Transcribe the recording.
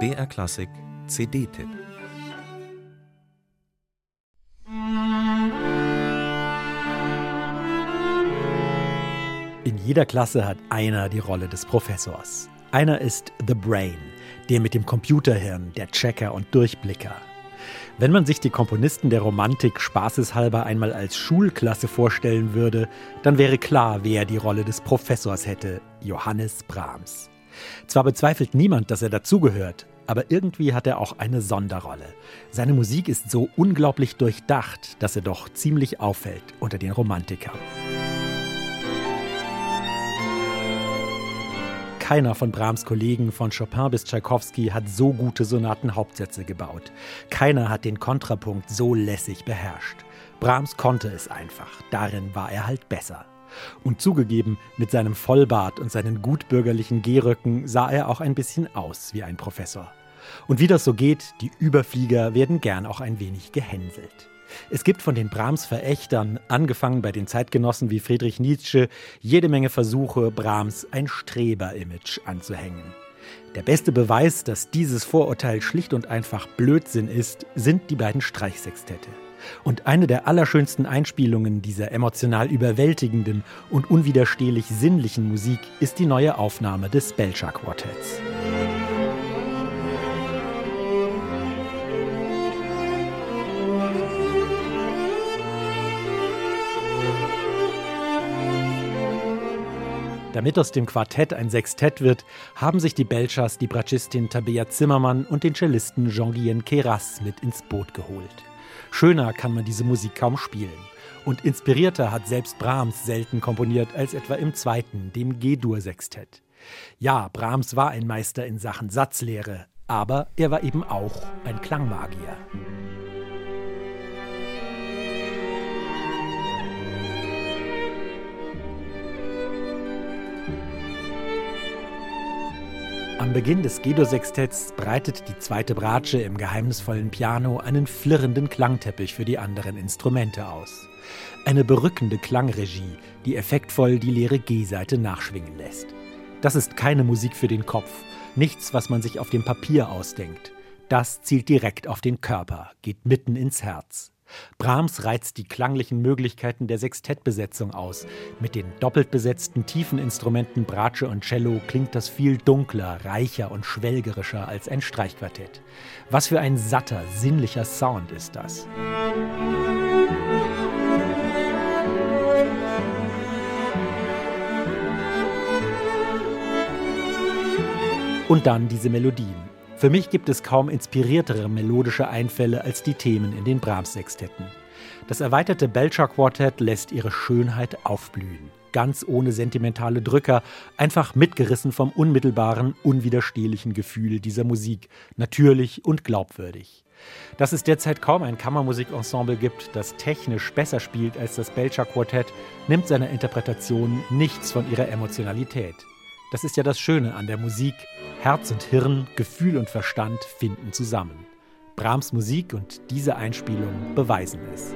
BR Klassik CD-Tipp In jeder Klasse hat einer die Rolle des Professors. Einer ist The Brain, der mit dem Computerhirn, der Checker und Durchblicker. Wenn man sich die Komponisten der Romantik spaßeshalber einmal als Schulklasse vorstellen würde, dann wäre klar, wer die Rolle des Professors hätte, Johannes Brahms. Zwar bezweifelt niemand, dass er dazugehört, aber irgendwie hat er auch eine Sonderrolle. Seine Musik ist so unglaublich durchdacht, dass er doch ziemlich auffällt unter den Romantikern. Keiner von Brahms Kollegen von Chopin bis Tschaikowski hat so gute Sonatenhauptsätze gebaut. Keiner hat den Kontrapunkt so lässig beherrscht. Brahms konnte es einfach. Darin war er halt besser. Und zugegeben, mit seinem Vollbart und seinen gutbürgerlichen Gehröcken sah er auch ein bisschen aus wie ein Professor. Und wie das so geht, die Überflieger werden gern auch ein wenig gehänselt. Es gibt von den Brahms-Verächtern, angefangen bei den Zeitgenossen wie Friedrich Nietzsche, jede Menge Versuche, Brahms ein Streber-Image anzuhängen. Der beste Beweis, dass dieses Vorurteil schlicht und einfach Blödsinn ist, sind die beiden Streichsextette. Und eine der allerschönsten Einspielungen dieser emotional überwältigenden und unwiderstehlich sinnlichen Musik ist die neue Aufnahme des Belcher Quartetts. Damit aus dem Quartett ein Sextett wird, haben sich die Belchers die Bratschistin Tabea Zimmermann und den Cellisten Jean-Guyen Keras mit ins Boot geholt. Schöner kann man diese Musik kaum spielen. Und inspirierter hat selbst Brahms selten komponiert als etwa im zweiten, dem G-Dur-Sextett. Ja, Brahms war ein Meister in Sachen Satzlehre, aber er war eben auch ein Klangmagier. Am Beginn des Gedo-Sextetts breitet die zweite Bratsche im geheimnisvollen Piano einen flirrenden Klangteppich für die anderen Instrumente aus. Eine berückende Klangregie, die effektvoll die leere G-Seite nachschwingen lässt. Das ist keine Musik für den Kopf, nichts, was man sich auf dem Papier ausdenkt. Das zielt direkt auf den Körper, geht mitten ins Herz. Brahms reizt die klanglichen Möglichkeiten der Sextettbesetzung aus. Mit den doppelt besetzten tiefen Instrumenten Bratsche und Cello klingt das viel dunkler, reicher und schwelgerischer als ein Streichquartett. Was für ein satter, sinnlicher Sound ist das. Und dann diese Melodien. Für mich gibt es kaum inspiriertere melodische Einfälle als die Themen in den Brahms-Sextetten. Das erweiterte Belcher-Quartett lässt ihre Schönheit aufblühen. Ganz ohne sentimentale Drücker, einfach mitgerissen vom unmittelbaren, unwiderstehlichen Gefühl dieser Musik, natürlich und glaubwürdig. Dass es derzeit kaum ein Kammermusikensemble gibt, das technisch besser spielt als das Belcher Quartett, nimmt seiner Interpretation nichts von ihrer Emotionalität. Das ist ja das Schöne an der Musik. Herz und Hirn, Gefühl und Verstand finden zusammen. Brahms Musik und diese Einspielung beweisen es.